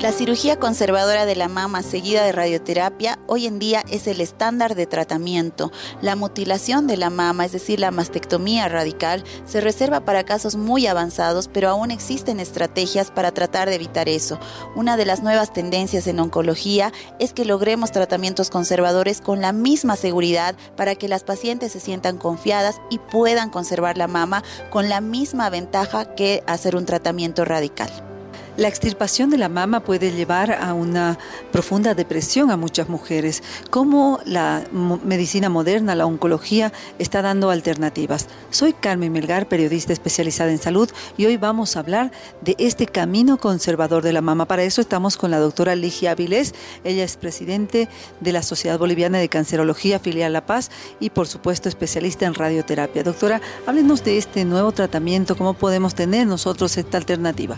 La cirugía conservadora de la mama seguida de radioterapia hoy en día es el estándar de tratamiento. La mutilación de la mama, es decir, la mastectomía radical, se reserva para casos muy avanzados, pero aún existen estrategias para tratar de evitar eso. Una de las nuevas tendencias en oncología es que logremos tratamientos conservadores con la misma seguridad para que las pacientes se sientan confiadas y puedan conservar la mama con la misma ventaja que hacer un tratamiento radical. La extirpación de la mama puede llevar a una profunda depresión a muchas mujeres. ¿Cómo la medicina moderna, la oncología, está dando alternativas? Soy Carmen Melgar, periodista especializada en salud, y hoy vamos a hablar de este camino conservador de la mama. Para eso estamos con la doctora Ligia Avilés. Ella es presidente de la Sociedad Boliviana de Cancerología, filial La Paz, y por supuesto especialista en radioterapia. Doctora, háblenos de este nuevo tratamiento, cómo podemos tener nosotros esta alternativa.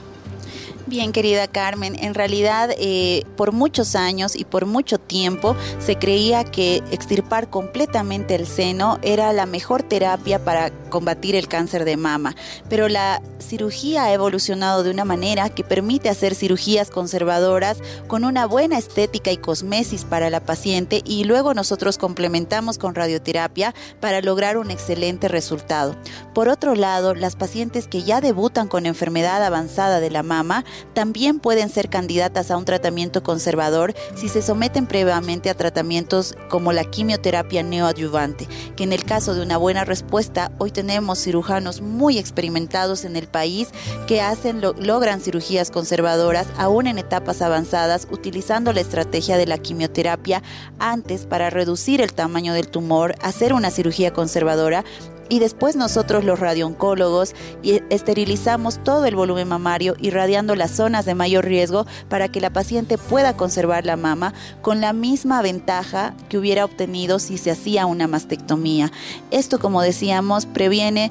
Bien, querida Carmen, en realidad eh, por muchos años y por mucho tiempo se creía que extirpar completamente el seno era la mejor terapia para combatir el cáncer de mama, pero la cirugía ha evolucionado de una manera que permite hacer cirugías conservadoras con una buena estética y cosmesis para la paciente y luego nosotros complementamos con radioterapia para lograr un excelente resultado. Por otro lado, las pacientes que ya debutan con enfermedad avanzada de la mama también pueden ser candidatas a un tratamiento conservador si se someten previamente a tratamientos como la quimioterapia neoadyuvante, que en el caso de una buena respuesta, hoy tenemos cirujanos muy experimentados en el país que hacen logran cirugías conservadoras aún en etapas avanzadas utilizando la estrategia de la quimioterapia antes para reducir el tamaño del tumor, hacer una cirugía conservadora y después nosotros los radiooncólogos esterilizamos todo el volumen mamario irradiando las zonas de mayor riesgo para que la paciente pueda conservar la mama con la misma ventaja que hubiera obtenido si se hacía una mastectomía. Esto, como decíamos, previene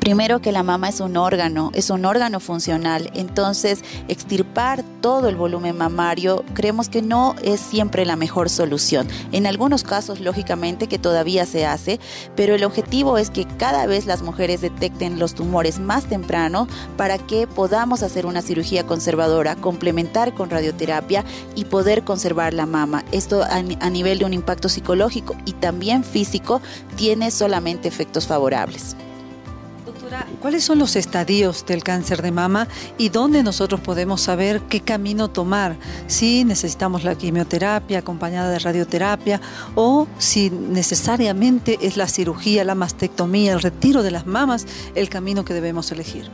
Primero que la mama es un órgano, es un órgano funcional, entonces extirpar todo el volumen mamario creemos que no es siempre la mejor solución. En algunos casos, lógicamente, que todavía se hace, pero el objetivo es que cada vez las mujeres detecten los tumores más temprano para que podamos hacer una cirugía conservadora, complementar con radioterapia y poder conservar la mama. Esto a, nivel de un impacto psicológico y también físico tiene solamente efectos favorables. ¿Cuáles son los estadios del cáncer de mama y dónde nosotros podemos saber qué camino tomar? Si necesitamos la quimioterapia acompañada de radioterapia o si necesariamente es la cirugía, la mastectomía, el retiro de las mamas el camino que debemos elegir.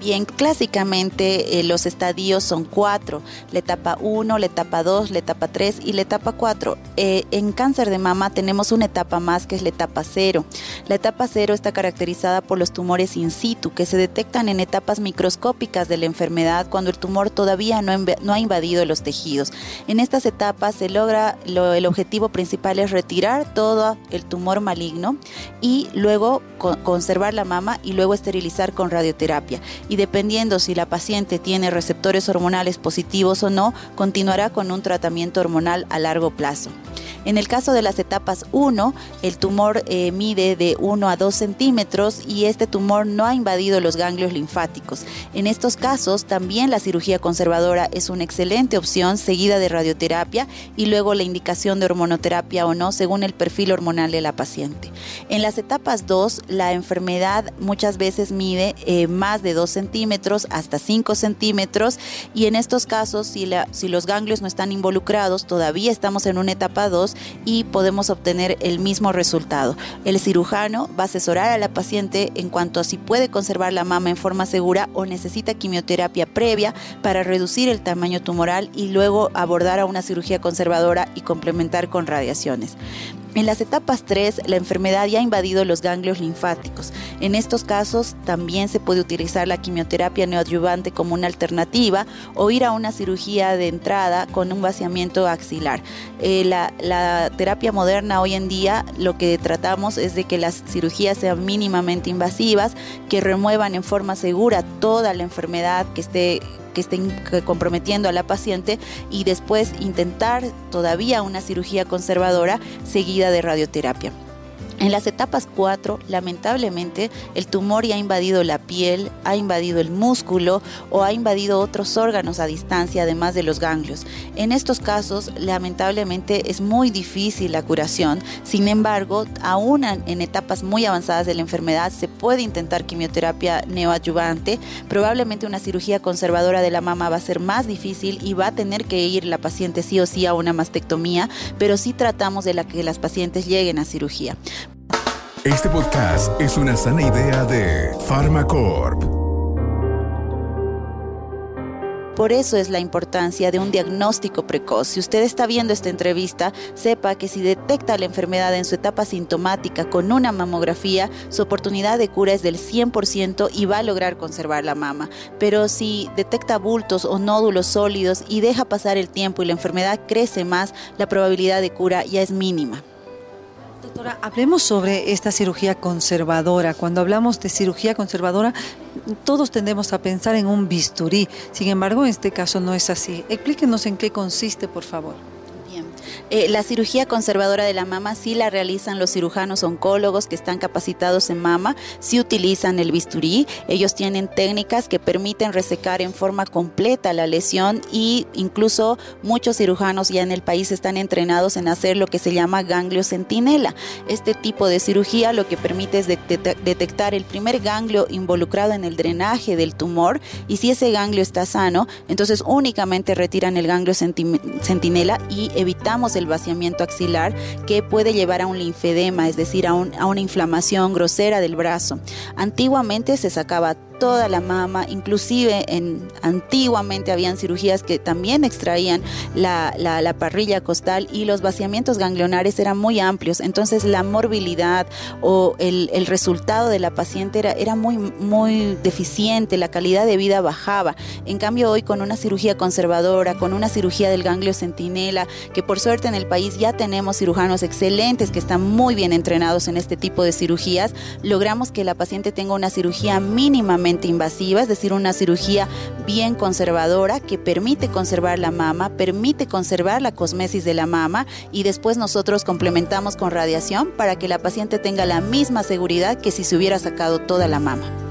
Bien, clásicamente eh, los estadios son cuatro, la etapa 1, la etapa 2, la etapa 3 y la etapa 4. Eh, en cáncer de mama tenemos una etapa más que es la etapa 0. La etapa 0 está caracterizada por los tumores in situ que se detectan en etapas microscópicas de la enfermedad cuando el tumor todavía no, no ha invadido los tejidos. En estas etapas se logra, el objetivo principal es retirar todo el tumor maligno y luego conservar la mama y luego esterilizar con radioterapia y dependiendo si la paciente tiene receptores hormonales positivos o no, continuará con un tratamiento hormonal a largo plazo. En el caso de las etapas 1, el tumor eh, mide de 1 a 2 centímetros y este tumor no ha invadido los ganglios linfáticos. En estos casos, también la cirugía conservadora es una excelente opción seguida de radioterapia y luego la indicación de hormonoterapia o no según el perfil hormonal de la paciente. En las etapas 2, la enfermedad muchas veces mide eh, más de 2 centímetros hasta 5 centímetros y en estos casos, si, si los ganglios no están involucrados, todavía estamos en una etapa 2 y podemos obtener el mismo resultado. El cirujano va a asesorar a la paciente en cuanto a si puede conservar la mama en forma segura o necesita quimioterapia previa para reducir el tamaño tumoral y luego abordar a una cirugía conservadora y complementar con radiaciones. En las etapas 3, la enfermedad ya ha invadido los ganglios linfáticos. En estos casos, también se puede utilizar la quimioterapia neoadyuvante como una alternativa o ir a una cirugía de entrada con un vaciamiento axilar. Eh, la, la terapia moderna hoy en día lo que tratamos es de que las cirugías sean mínimamente invasivas, que remuevan en forma segura toda la enfermedad que esté que estén comprometiendo a la paciente y después intentar todavía una cirugía conservadora seguida de radioterapia. En las etapas 4, lamentablemente, el tumor ya ha invadido la piel, ha invadido el músculo o ha invadido otros órganos a distancia, además de los ganglios. En estos casos, lamentablemente, es muy difícil la curación. Sin embargo, aún en etapas muy avanzadas de la enfermedad, se puede intentar quimioterapia neoadyuvante. Probablemente una cirugía conservadora de la mama va a ser más difícil y va a tener que ir la paciente sí o sí a una mastectomía, pero sí tratamos de que las pacientes lleguen a cirugía. Este podcast es una sana idea de Pharmacorp. Por eso es la importancia de un diagnóstico precoz. Si usted está viendo esta entrevista, sepa que si detecta la enfermedad en su etapa sintomática con una mamografía, su oportunidad de cura es del 100% y va a lograr conservar la mama. Pero si detecta bultos o nódulos sólidos y deja pasar el tiempo y la enfermedad crece más, la probabilidad de cura ya es mínima. Doctora, hablemos sobre esta cirugía conservadora. Cuando hablamos de cirugía conservadora, todos tendemos a pensar en un bisturí. Sin embargo, en este caso no es así. Explíquenos en qué consiste, por favor. Eh, la cirugía conservadora de la mama sí la realizan los cirujanos oncólogos que están capacitados en mama, sí utilizan el bisturí, ellos tienen técnicas que permiten resecar en forma completa la lesión y incluso muchos cirujanos ya en el país están entrenados en hacer lo que se llama ganglio centinela. Este tipo de cirugía lo que permite es detectar el primer ganglio involucrado en el drenaje del tumor y si ese ganglio está sano, entonces únicamente retiran el ganglio centinela y evitamos el vaciamiento axilar que puede llevar a un linfedema, es decir, a, a una inflamación grosera del brazo. Antiguamente se sacaba toda la mama, inclusive en antiguamente habían cirugías que también extraían la, la, parrilla costal y los vaciamientos ganglionares eran muy amplios, entonces la morbilidad o el, el resultado de la paciente era, era muy, muy deficiente, la calidad de vida bajaba. En cambio hoy con una cirugía conservadora, con una cirugía del ganglio centinela, que por suerte en el país ya tenemos cirujanos excelentes que están muy bien entrenados en este tipo de cirugías, logramos que la paciente tenga una cirugía mínimamente invasiva, es decir, una cirugía bien conservadora que permite conservar la mama, permite conservar la cosmesis de la mama y después nosotros complementamos con radiación para que la paciente tenga la misma seguridad que si se hubiera sacado toda la mama.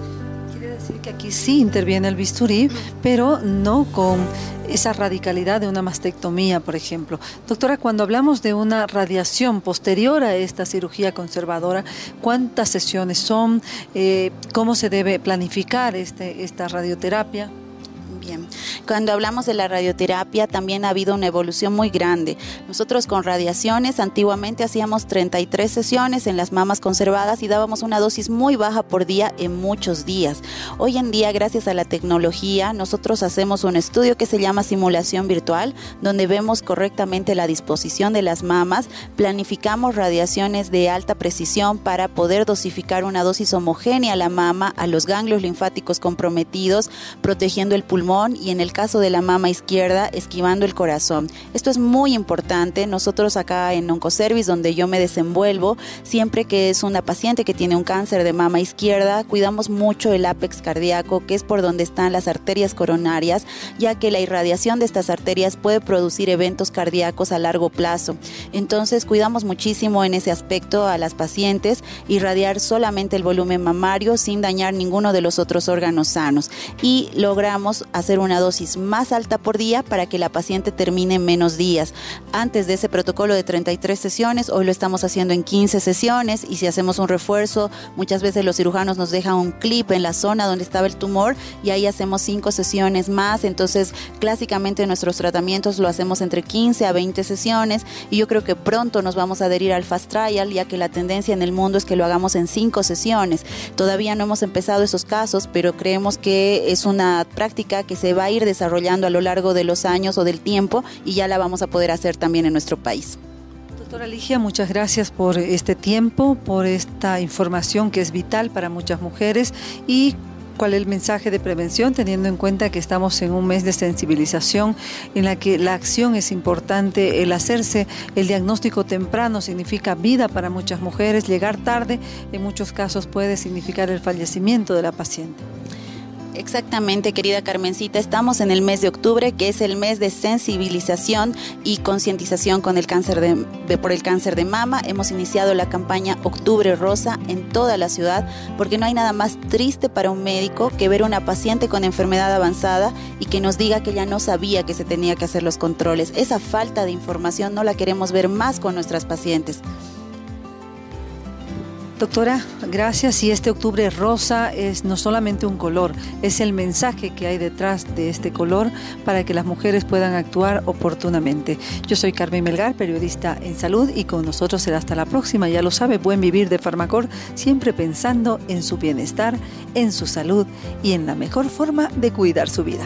Que aquí sí interviene el bisturí, pero no con esa radicalidad de una mastectomía, por ejemplo. Doctora, cuando hablamos de una radiación posterior a esta cirugía conservadora, ¿cuántas sesiones son? Eh, ¿Cómo se debe planificar este, esta radioterapia? Cuando hablamos de la radioterapia también ha habido una evolución muy grande. Nosotros con radiaciones antiguamente hacíamos 33 sesiones en las mamas conservadas y dábamos una dosis muy baja por día en muchos días. Hoy en día, gracias a la tecnología, nosotros hacemos un estudio que se llama simulación virtual, donde vemos correctamente la disposición de las mamas, planificamos radiaciones de alta precisión para poder dosificar una dosis homogénea a la mama, a los ganglios linfáticos comprometidos, protegiendo el pulmón y en el caso de la mama izquierda esquivando el corazón. Esto es muy importante. Nosotros acá en Oncoservice, donde yo me desenvuelvo, siempre que es una paciente que tiene un cáncer de mama izquierda, cuidamos mucho el apex cardíaco, que es por donde están las arterias coronarias, ya que la irradiación de estas arterias puede producir eventos cardíacos a largo plazo. Entonces cuidamos muchísimo en ese aspecto a las pacientes, irradiar solamente el volumen mamario sin dañar ninguno de los otros órganos sanos y logramos hacer una dosis más alta por día para que la paciente termine en menos días. Antes de ese protocolo de 33 sesiones, hoy lo estamos haciendo en 15 sesiones y si hacemos un refuerzo, muchas veces los cirujanos nos dejan un clip en la zona donde estaba el tumor y ahí hacemos 5 sesiones más. Entonces, clásicamente nuestros tratamientos lo hacemos entre 15 a 20 sesiones y yo creo que pronto nos vamos a adherir al Fast Trial, ya que la tendencia en el mundo es que lo hagamos en 5 sesiones. Todavía no hemos empezado esos casos, pero creemos que es una práctica que se va a ir desarrollando a lo largo de los años o del tiempo y ya la vamos a poder hacer también en nuestro país. Doctora Ligia, muchas gracias por este tiempo, por esta información que es vital para muchas mujeres y cuál es el mensaje de prevención, teniendo en cuenta que estamos en un mes de sensibilización en la que la acción es importante, el hacerse el diagnóstico temprano significa vida para muchas mujeres, llegar tarde en muchos casos puede significar el fallecimiento de la paciente. Exactamente, querida Carmencita, estamos en el mes de octubre, que es el mes de sensibilización y concientización con el cáncer de, por el cáncer de mama. Hemos iniciado la campaña Octubre Rosa en toda la ciudad, porque no hay nada más triste para un médico que ver una paciente con enfermedad avanzada y que nos diga que ya no sabía que se tenía que hacer los controles. Esa falta de información no la queremos ver más con nuestras pacientes. Doctora, gracias. Y este octubre rosa es no solamente un color, es el mensaje que hay detrás de este color para que las mujeres puedan actuar oportunamente. Yo soy Carmen Melgar, periodista en salud, y con nosotros será hasta la próxima. Ya lo sabe, buen vivir de Farmacor, siempre pensando en su bienestar, en su salud y en la mejor forma de cuidar su vida.